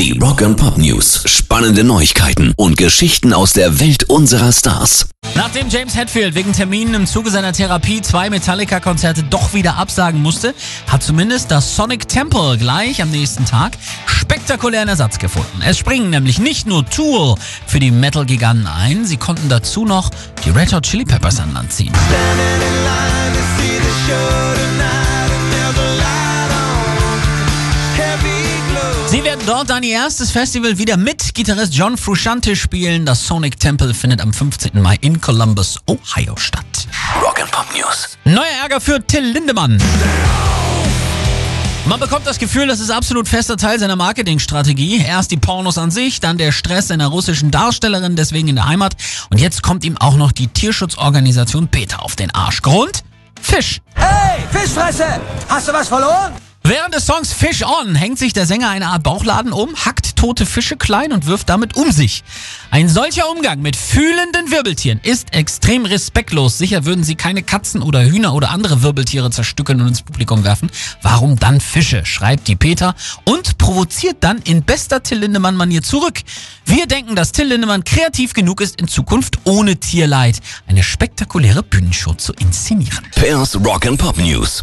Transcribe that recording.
Die Rock and Pop News. Spannende Neuigkeiten und Geschichten aus der Welt unserer Stars. Nachdem James Hetfield wegen Terminen im Zuge seiner Therapie zwei Metallica-Konzerte doch wieder absagen musste, hat zumindest das Sonic Temple gleich am nächsten Tag spektakulären Ersatz gefunden. Es springen nämlich nicht nur Tool für die Metal-Giganten ein, sie konnten dazu noch die Red Hot Chili Peppers an Land ziehen. Sie werden dort dann ihr erstes Festival wieder mit Gitarrist John Frusciante spielen. Das Sonic Temple findet am 15. Mai in Columbus, Ohio statt. Rock and Pop News. Neuer Ärger für Till Lindemann. Man bekommt das Gefühl, das ist absolut fester Teil seiner Marketingstrategie. Erst die Pornos an sich, dann der Stress seiner russischen Darstellerin, deswegen in der Heimat. Und jetzt kommt ihm auch noch die Tierschutzorganisation Peter auf den Arsch. Grund? Fisch. Hey, Fischfresse! Hast du was verloren? Während des Songs Fish On hängt sich der Sänger eine Art Bauchladen um, hackt tote Fische klein und wirft damit um sich. Ein solcher Umgang mit fühlenden Wirbeltieren ist extrem respektlos. Sicher würden sie keine Katzen oder Hühner oder andere Wirbeltiere zerstückeln und ins Publikum werfen. Warum dann Fische? schreibt die Peter und provoziert dann in bester Till Lindemann-Manier zurück. Wir denken, dass Till Lindemann kreativ genug ist, in Zukunft ohne Tierleid eine spektakuläre Bühnenshow zu inszenieren. Pairs Rock and Pop News.